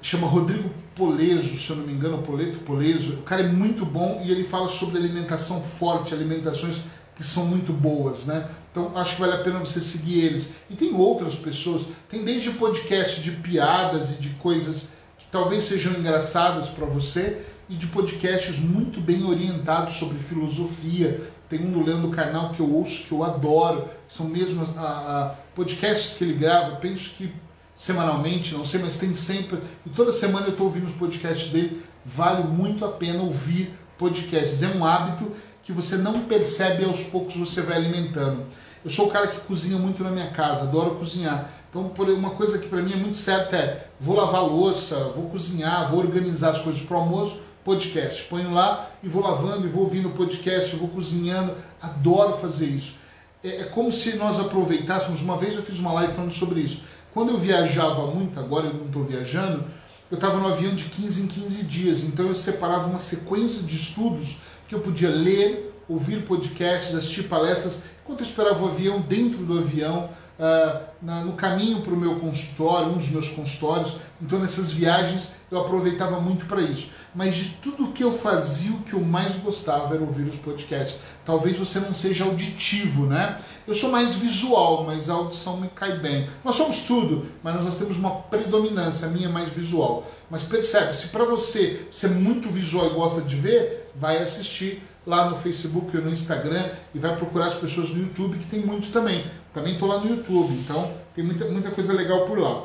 chama Rodrigo Poleso, se eu não me engano, Poleto Poleso. O cara é muito bom e ele fala sobre alimentação forte, alimentações que são muito boas, né? Então acho que vale a pena você seguir eles. E tem outras pessoas, tem desde podcast de piadas e de coisas que talvez sejam engraçadas para você e de podcasts muito bem orientados sobre filosofia. Tem um do Leandro Carnal que eu ouço, que eu adoro. São mesmo a, a podcasts que ele grava. Penso que semanalmente, não sei, mas tem sempre. E toda semana eu estou ouvindo os podcasts dele. Vale muito a pena ouvir podcasts. É um hábito que você não percebe aos poucos você vai alimentando. Eu sou o cara que cozinha muito na minha casa, adoro cozinhar. Então, por uma coisa que para mim é muito certa é: vou lavar louça, vou cozinhar, vou organizar as coisas para o almoço, podcast. Ponho lá e vou lavando e vou ouvindo podcast, vou cozinhando. Adoro fazer isso. É, é como se nós aproveitássemos. Uma vez eu fiz uma live falando sobre isso quando eu viajava muito, agora eu não estou viajando, eu estava no avião de 15 em 15 dias, então eu separava uma sequência de estudos que eu podia ler, ouvir podcasts, assistir palestras, enquanto eu esperava o avião, dentro do avião, uh, na, no caminho para o meu consultório, um dos meus consultórios. Então, nessas viagens, eu aproveitava muito para isso. Mas de tudo que eu fazia, o que eu mais gostava era ouvir os podcasts. Talvez você não seja auditivo, né? Eu sou mais visual, mas a audição me cai bem. Nós somos tudo, mas nós temos uma predominância, a minha é mais visual. Mas percebe, se para você ser é muito visual e gosta de ver, vai assistir lá no Facebook ou no Instagram e vai procurar as pessoas no YouTube, que tem muitos também. Também estou lá no YouTube, então tem muita, muita coisa legal por lá.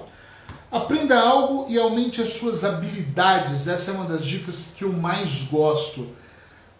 Aprenda algo e aumente as suas habilidades. Essa é uma das dicas que eu mais gosto.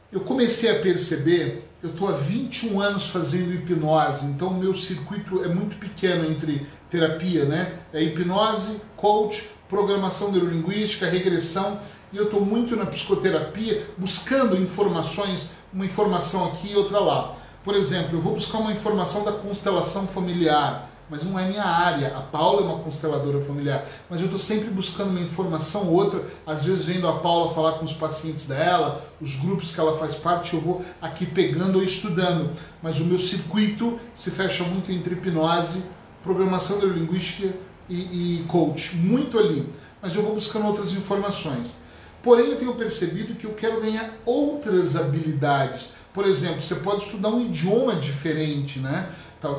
Eu comecei a perceber, eu estou há 21 anos fazendo hipnose, então o meu circuito é muito pequeno entre terapia, né? É hipnose, coach, programação neurolinguística, regressão, e eu estou muito na psicoterapia buscando informações, uma informação aqui e outra lá. Por exemplo, eu vou buscar uma informação da constelação familiar mas não é minha área. A Paula é uma consteladora familiar, mas eu estou sempre buscando uma informação ou outra, às vezes vendo a Paula falar com os pacientes dela, os grupos que ela faz parte, eu vou aqui pegando ou estudando. Mas o meu circuito se fecha muito entre hipnose, programação neurolinguística e, e coach, muito ali. Mas eu vou buscando outras informações. Porém, eu tenho percebido que eu quero ganhar outras habilidades. Por exemplo, você pode estudar um idioma diferente, né?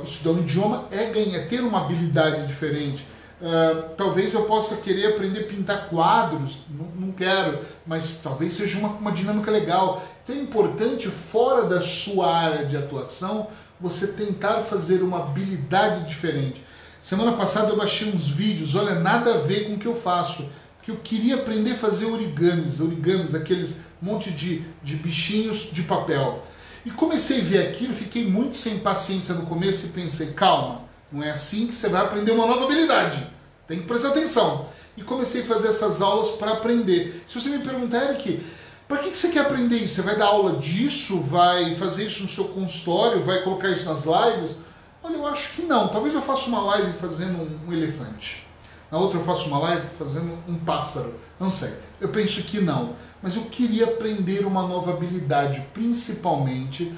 Estudar um idioma é ganhar, ter uma habilidade diferente. Uh, talvez eu possa querer aprender a pintar quadros, não, não quero, mas talvez seja uma, uma dinâmica legal. Então é importante, fora da sua área de atuação, você tentar fazer uma habilidade diferente. Semana passada eu baixei uns vídeos, olha, nada a ver com o que eu faço, que eu queria aprender a fazer origamis, origamis, aqueles monte de, de bichinhos de papel. E comecei a ver aquilo, fiquei muito sem paciência no começo e pensei, calma, não é assim que você vai aprender uma nova habilidade. Tem que prestar atenção. E comecei a fazer essas aulas para aprender. Se você me perguntar, Eric, para que você quer aprender isso? Você vai dar aula disso? Vai fazer isso no seu consultório? Vai colocar isso nas lives? Olha, eu acho que não. Talvez eu faça uma live fazendo um, um elefante. Na outra eu faço uma live fazendo um pássaro. Não sei. Eu penso que não mas eu queria aprender uma nova habilidade, principalmente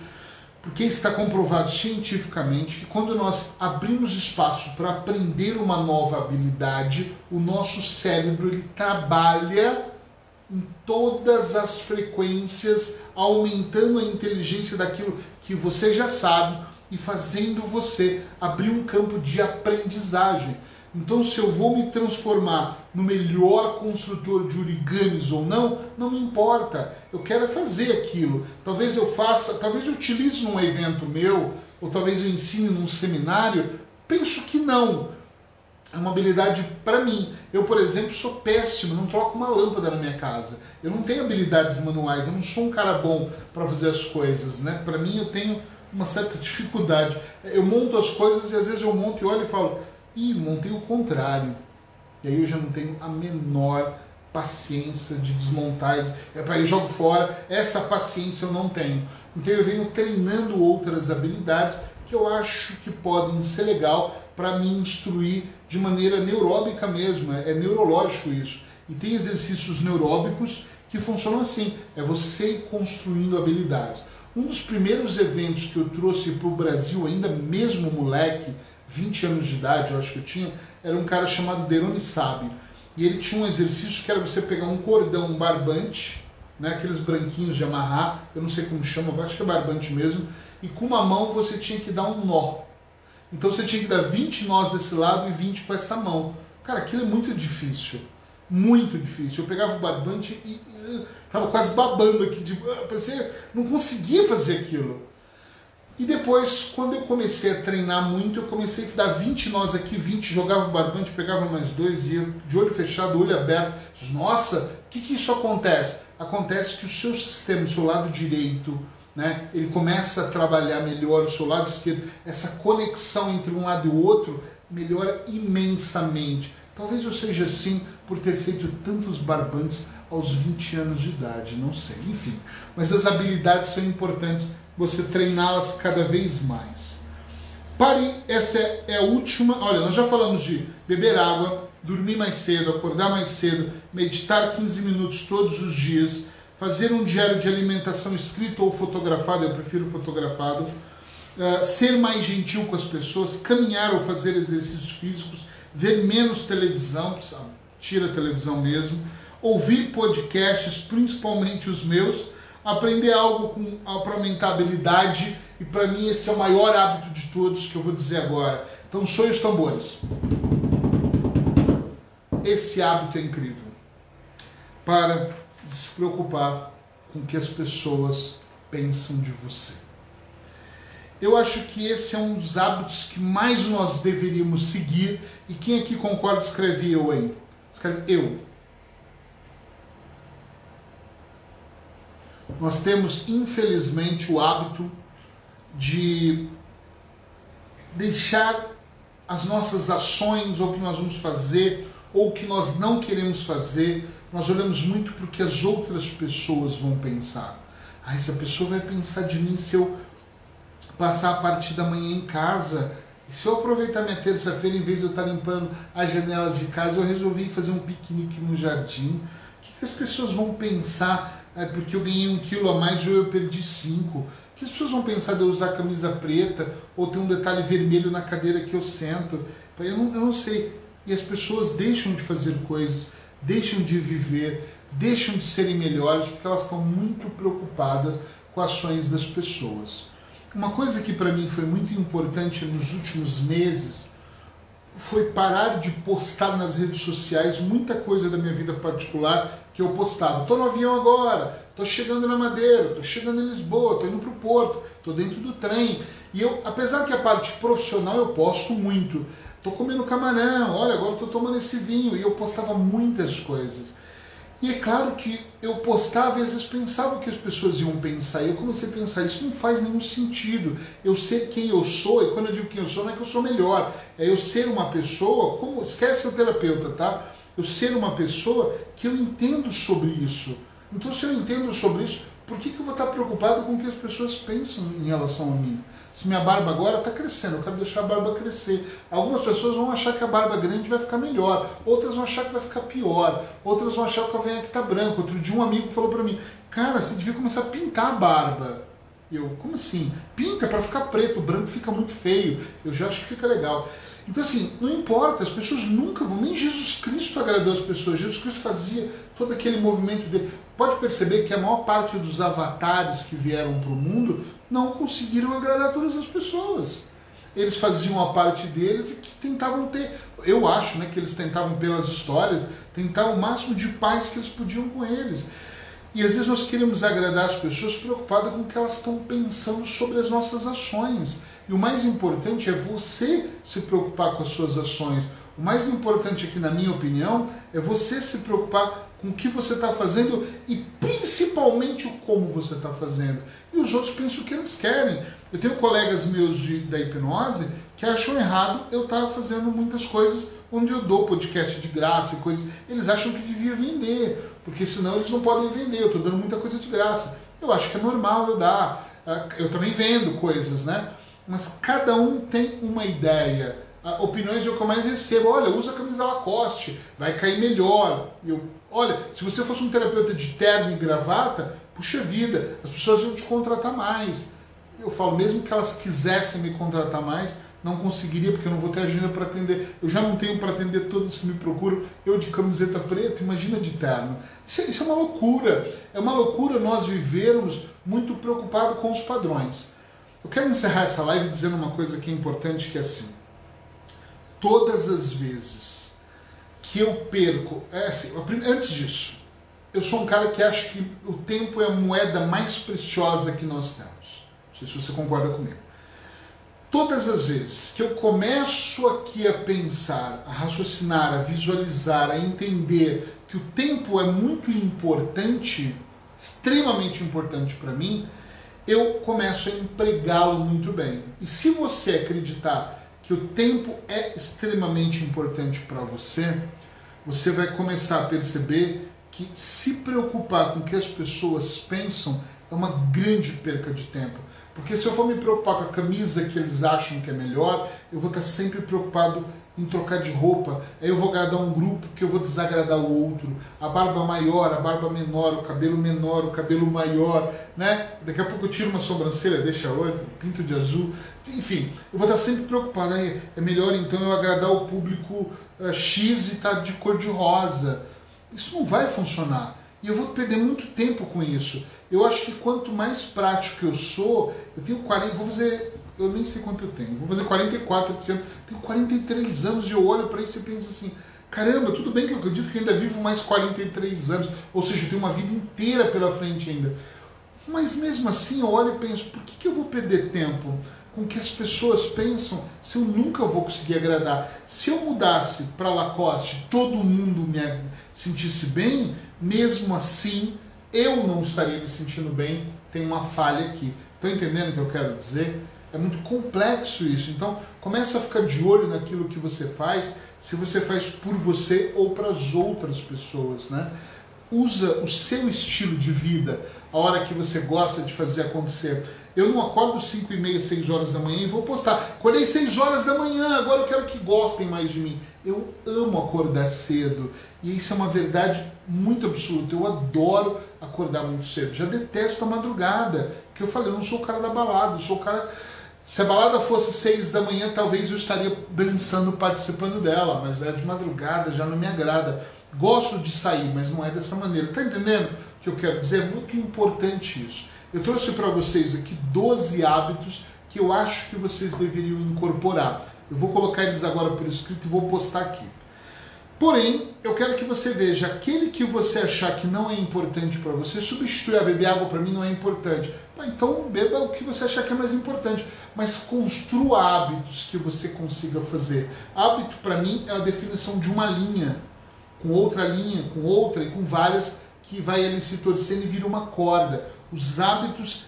porque está comprovado cientificamente que quando nós abrimos espaço para aprender uma nova habilidade, o nosso cérebro ele trabalha em todas as frequências, aumentando a inteligência daquilo que você já sabe e fazendo você abrir um campo de aprendizagem. Então, se eu vou me transformar no melhor construtor de origamis ou não, não me importa. Eu quero fazer aquilo. Talvez eu faça, talvez eu utilize num evento meu, ou talvez eu ensine num seminário. Penso que não. É uma habilidade para mim. Eu, por exemplo, sou péssimo, não troco uma lâmpada na minha casa. Eu não tenho habilidades manuais, eu não sou um cara bom para fazer as coisas, né? Para mim eu tenho uma certa dificuldade. Eu monto as coisas e às vezes eu monto e olho e falo, e montei o contrário. E aí eu já não tenho a menor paciência de desmontar, é para eu jogo fora. Essa paciência eu não tenho. Então eu venho treinando outras habilidades que eu acho que podem ser legal para me instruir de maneira neuróbica mesmo, é, é neurológico isso. E tem exercícios neuróbicos que funcionam assim, é você construindo habilidades. Um dos primeiros eventos que eu trouxe para o Brasil, ainda mesmo moleque, 20 anos de idade, eu acho que eu tinha, era um cara chamado Derone Sabe. E ele tinha um exercício que era você pegar um cordão um barbante, né, aqueles branquinhos de amarrar, eu não sei como chama, acho que é barbante mesmo, e com uma mão você tinha que dar um nó. Então você tinha que dar 20 nós desse lado e 20 com essa mão. Cara, aquilo é muito difícil. Muito difícil. Eu pegava o barbante e, e tava quase babando aqui, de, uh, parecia, não conseguia fazer aquilo. E depois, quando eu comecei a treinar muito, eu comecei a dar 20 nós aqui, 20, jogava o barbante, pegava mais dois, ia de olho fechado, olho aberto. Nossa, o que, que isso acontece? Acontece que o seu sistema, o seu lado direito, né, ele começa a trabalhar melhor, o seu lado esquerdo, essa conexão entre um lado e o outro melhora imensamente. Talvez eu seja assim por ter feito tantos barbantes aos 20 anos de idade, não sei, enfim. Mas as habilidades são importantes você treiná-las cada vez mais. Pare, essa é a última. Olha, nós já falamos de beber água, dormir mais cedo, acordar mais cedo, meditar 15 minutos todos os dias, fazer um diário de alimentação escrito ou fotografado, eu prefiro fotografado, uh, ser mais gentil com as pessoas, caminhar ou fazer exercícios físicos, ver menos televisão, tira a televisão mesmo, ouvir podcasts, principalmente os meus, aprender algo para aumentar a habilidade e para mim esse é o maior hábito de todos que eu vou dizer agora. Então, soe os tambores. Esse hábito é incrível. Para de se preocupar com o que as pessoas pensam de você. Eu acho que esse é um dos hábitos que mais nós deveríamos seguir. E quem aqui concorda, escreve eu aí. Escreve eu. Nós temos, infelizmente, o hábito de deixar as nossas ações, ou o que nós vamos fazer, ou o que nós não queremos fazer, nós olhamos muito para o que as outras pessoas vão pensar. Ah, essa pessoa vai pensar de mim se eu passar a parte da manhã em casa. E se eu aproveitar minha terça-feira, em vez de eu estar limpando as janelas de casa, eu resolvi fazer um piquenique no jardim. O que, que as pessoas vão pensar é, porque eu ganhei um quilo a mais ou eu perdi cinco? Que as pessoas vão pensar de eu usar camisa preta ou ter um detalhe vermelho na cadeira que eu sento? Eu não, eu não sei. E as pessoas deixam de fazer coisas deixam de viver, deixam de serem melhores porque elas estão muito preocupadas com ações das pessoas. Uma coisa que para mim foi muito importante nos últimos meses foi parar de postar nas redes sociais muita coisa da minha vida particular que eu postava. Estou no avião agora, estou chegando na Madeira, estou chegando em Lisboa, estou indo para o Porto, estou dentro do trem. E eu, apesar que a parte profissional eu posto muito, tô comendo camarão, olha, agora tô tomando esse vinho. E eu postava muitas coisas. E é claro que eu postava e às vezes pensava o que as pessoas iam pensar. E eu comecei a pensar, isso não faz nenhum sentido. Eu ser quem eu sou, e quando eu digo quem eu sou, não é que eu sou melhor. É eu ser uma pessoa, como esquece o terapeuta, tá? Eu ser uma pessoa que eu entendo sobre isso. Então se eu entendo sobre isso, por que, que eu vou estar preocupado com o que as pessoas pensam em relação a mim? Se minha barba agora está crescendo, eu quero deixar a barba crescer. Algumas pessoas vão achar que a barba grande vai ficar melhor, outras vão achar que vai ficar pior, outras vão achar que o cavanhaque está branco. Outro dia um amigo falou para mim, cara, você devia começar a pintar a barba. Eu, como assim? Pinta para ficar preto, o branco fica muito feio. Eu já acho que fica legal. Então, assim, não importa, as pessoas nunca vão, nem Jesus Cristo agradou as pessoas. Jesus Cristo fazia todo aquele movimento dele. Pode perceber que a maior parte dos avatares que vieram para o mundo não conseguiram agradar todas as pessoas. Eles faziam a parte deles e que tentavam ter, eu acho, né, que eles tentavam pelas histórias, tentar o máximo de paz que eles podiam com eles. E às vezes nós queremos agradar as pessoas preocupadas com o que elas estão pensando sobre as nossas ações. E o mais importante é você se preocupar com as suas ações. O mais importante aqui, na minha opinião, é você se preocupar com o que você está fazendo e principalmente o como você está fazendo. E os outros pensam o que eles querem. Eu tenho colegas meus de, da hipnose que acham errado eu estar tá fazendo muitas coisas onde eu dou podcast de graça e coisas. Eles acham que devia vender, porque senão eles não podem vender. Eu estou dando muita coisa de graça. Eu acho que é normal eu dar. Ah, eu também vendo coisas, né? Mas cada um tem uma ideia. Opiniões é o que eu mais recebo. Olha, usa a camisa Lacoste, vai cair melhor. Eu, olha, se você fosse um terapeuta de terno e gravata, puxa vida, as pessoas iam te contratar mais. Eu falo, mesmo que elas quisessem me contratar mais, não conseguiria, porque eu não vou ter agenda para atender. Eu já não tenho para atender todos que me procuram. Eu de camiseta preta, imagina de terno. Isso é, isso é uma loucura. É uma loucura nós vivermos muito preocupados com os padrões. Eu quero encerrar essa live dizendo uma coisa que é importante, que é assim. Todas as vezes que eu perco, é assim, antes disso, eu sou um cara que acha que o tempo é a moeda mais preciosa que nós temos. Não sei se você concorda comigo. Todas as vezes que eu começo aqui a pensar, a raciocinar, a visualizar, a entender que o tempo é muito importante, extremamente importante para mim, eu começo a empregá-lo muito bem. E se você acreditar que o tempo é extremamente importante para você, você vai começar a perceber que se preocupar com o que as pessoas pensam é uma grande perca de tempo. Porque se eu for me preocupar com a camisa que eles acham que é melhor, eu vou estar sempre preocupado em trocar de roupa. Aí eu vou agradar um grupo que eu vou desagradar o outro. A barba maior, a barba menor, o cabelo menor, o cabelo maior, né? Daqui a pouco eu tiro uma sobrancelha, deixa outra, pinto de azul. Enfim, eu vou estar sempre preocupado. Aí é melhor então eu agradar o público uh, X e estar tá de cor de rosa. Isso não vai funcionar. E eu vou perder muito tempo com isso. Eu acho que quanto mais prático eu sou, eu tenho 40, vou fazer, eu nem sei quanto eu tenho, vou fazer 44 esse ano, tenho 43 anos e eu olho para isso e penso assim, caramba, tudo bem que eu acredito que eu ainda vivo mais 43 anos, ou seja, eu tenho uma vida inteira pela frente ainda. Mas mesmo assim eu olho e penso, por que, que eu vou perder tempo com o que as pessoas pensam se eu nunca vou conseguir agradar? Se eu mudasse para Lacoste, todo mundo me sentisse bem, mesmo assim eu não estaria me sentindo bem, tem uma falha aqui. Estão entendendo o que eu quero dizer? É muito complexo isso. Então, começa a ficar de olho naquilo que você faz, se você faz por você ou para as outras pessoas, né? Usa o seu estilo de vida, a hora que você gosta de fazer acontecer. Eu não acordo 5 e meia, 6 horas da manhã e vou postar. Acordei 6 horas da manhã, agora eu quero que gostem mais de mim. Eu amo acordar cedo. E isso é uma verdade muito absoluta. Eu adoro acordar muito cedo. Já detesto a madrugada. Porque eu falei, eu não sou o cara da balada, eu sou o cara. Se a balada fosse seis da manhã, talvez eu estaria dançando, participando dela, mas é de madrugada, já não me agrada. Gosto de sair, mas não é dessa maneira. Tá entendendo o que eu quero dizer? É muito importante isso. Eu trouxe para vocês aqui 12 hábitos que eu acho que vocês deveriam incorporar. Eu vou colocar eles agora por escrito e vou postar aqui. Porém, eu quero que você veja aquele que você achar que não é importante para você, substituir a beber água para mim não é importante. Então, beba o que você achar que é mais importante, mas construa hábitos que você consiga fazer. Hábito para mim é a definição de uma linha, com outra linha, com outra e com várias que vai ali se torcendo e vira uma corda. Os hábitos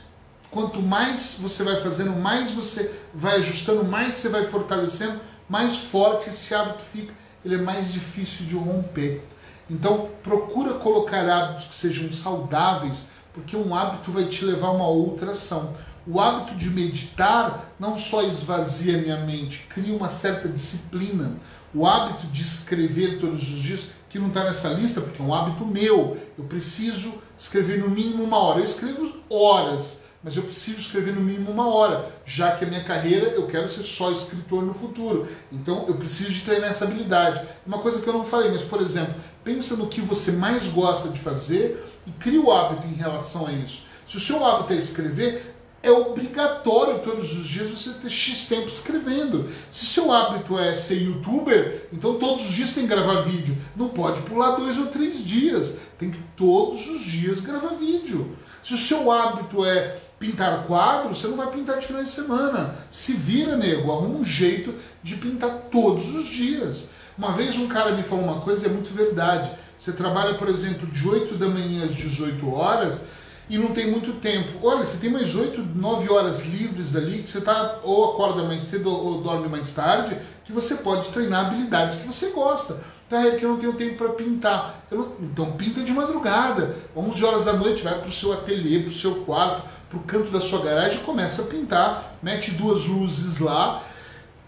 quanto mais você vai fazendo, mais você vai ajustando, mais você vai fortalecendo, mais forte esse hábito fica ele é mais difícil de romper. Então, procura colocar hábitos que sejam saudáveis, porque um hábito vai te levar a uma outra ação. O hábito de meditar não só esvazia minha mente, cria uma certa disciplina. O hábito de escrever todos os dias, que não está nessa lista, porque é um hábito meu. Eu preciso escrever no mínimo uma hora. Eu escrevo horas mas eu preciso escrever no mínimo uma hora, já que a minha carreira eu quero ser só escritor no futuro. Então eu preciso de treinar essa habilidade. Uma coisa que eu não falei, mas por exemplo, pensa no que você mais gosta de fazer e cria o hábito em relação a isso. Se o seu hábito é escrever, é obrigatório todos os dias você ter X tempo escrevendo. Se seu hábito é ser youtuber, então todos os dias tem que gravar vídeo. Não pode pular dois ou três dias. Tem que todos os dias gravar vídeo. Se o seu hábito é pintar quadro, você não vai pintar de final de semana. Se vira, nego, arruma um jeito de pintar todos os dias. Uma vez um cara me falou uma coisa e é muito verdade. Você trabalha, por exemplo, de 8 da manhã às 18 horas e não tem muito tempo. Olha, você tem mais 8, 9 horas livres ali, que você tá, ou acorda mais cedo ou dorme mais tarde, que você pode treinar habilidades que você gosta. Tá, é que eu não tenho tempo para pintar. Não... então pinta de madrugada. 11 horas da noite, vai para o seu ateliê, para o seu quarto, para o canto da sua garagem e começa a pintar. Mete duas luzes lá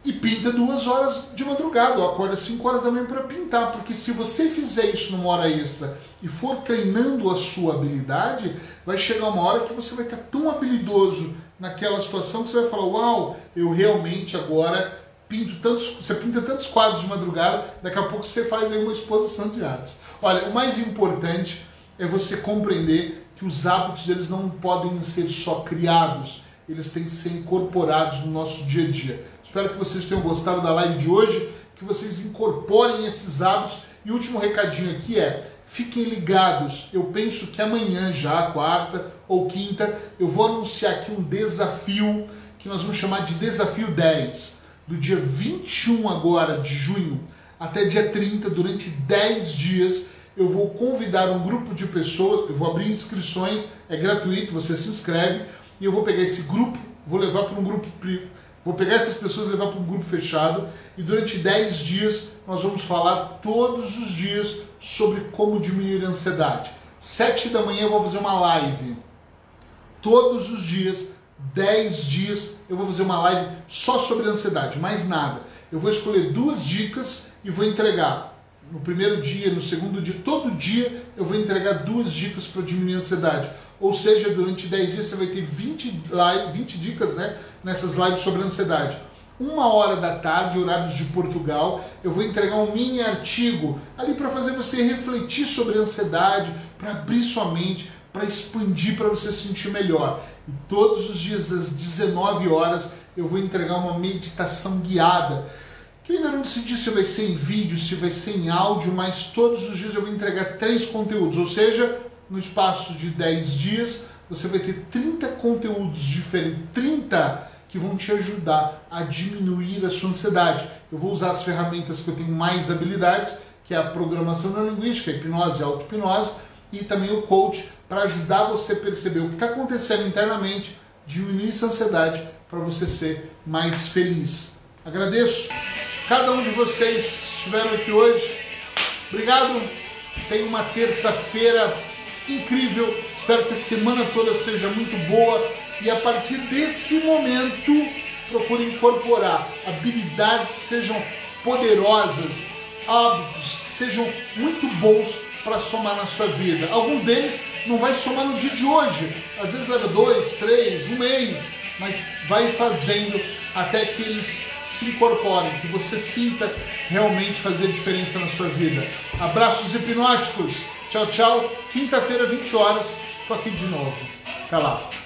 e pinta duas horas de madrugada, ou acorda 5 horas da manhã para pintar, porque se você fizer isso numa hora extra e for treinando a sua habilidade, vai chegar uma hora que você vai estar tão habilidoso naquela situação que você vai falar: Uau, eu realmente agora pinto tantos, você pinta tantos quadros de madrugada, daqui a pouco você faz aí uma exposição de artes. Olha, o mais importante é você compreender que os hábitos eles não podem ser só criados, eles têm que ser incorporados no nosso dia a dia. Espero que vocês tenham gostado da live de hoje, que vocês incorporem esses hábitos. E último recadinho aqui é: fiquem ligados. Eu penso que amanhã, já, quarta ou quinta, eu vou anunciar aqui um desafio que nós vamos chamar de Desafio 10. Do dia 21 agora de junho até dia 30, durante 10 dias, eu vou convidar um grupo de pessoas, eu vou abrir inscrições, é gratuito, você se inscreve, e eu vou pegar esse grupo, vou levar para um grupo, vou pegar essas pessoas e levar para um grupo fechado, e durante 10 dias nós vamos falar todos os dias sobre como diminuir a ansiedade. 7 da manhã eu vou fazer uma live. todos os dias, 10 dias, eu vou fazer uma live só sobre ansiedade, mais nada. Eu vou escolher duas dicas e vou entregar no primeiro dia, no segundo dia, todo dia eu vou entregar duas dicas para diminuir a ansiedade. Ou seja, durante 10 dias você vai ter 20, live, 20 dicas né, nessas lives sobre ansiedade. Uma hora da tarde, horários de Portugal, eu vou entregar um mini artigo ali para fazer você refletir sobre a ansiedade, para abrir sua mente, para expandir, para você se sentir melhor. E todos os dias, às 19 horas, eu vou entregar uma meditação guiada que eu ainda não decidi se vai ser em vídeo, se vai ser em áudio, mas todos os dias eu vou entregar três conteúdos, ou seja, no espaço de 10 dias você vai ter 30 conteúdos diferentes, 30 que vão te ajudar a diminuir a sua ansiedade. Eu vou usar as ferramentas que eu tenho mais habilidades, que é a programação neurolinguística, a hipnose e a auto-hipnose, e também o coach, para ajudar você a perceber o que está acontecendo internamente, diminuir essa ansiedade para você ser mais feliz. Agradeço cada um de vocês que estiveram aqui hoje. Obrigado. Tenha uma terça-feira incrível. Espero que a semana toda seja muito boa. E a partir desse momento, procure incorporar habilidades que sejam poderosas, hábitos que sejam muito bons para somar na sua vida. Algum deles não vai somar no dia de hoje. Às vezes leva dois, três, um mês, mas vai fazendo até que eles se incorporem, que você sinta realmente fazer diferença na sua vida. Abraços hipnóticos. Tchau, tchau. Quinta-feira, 20 horas, tô aqui de novo. Até lá.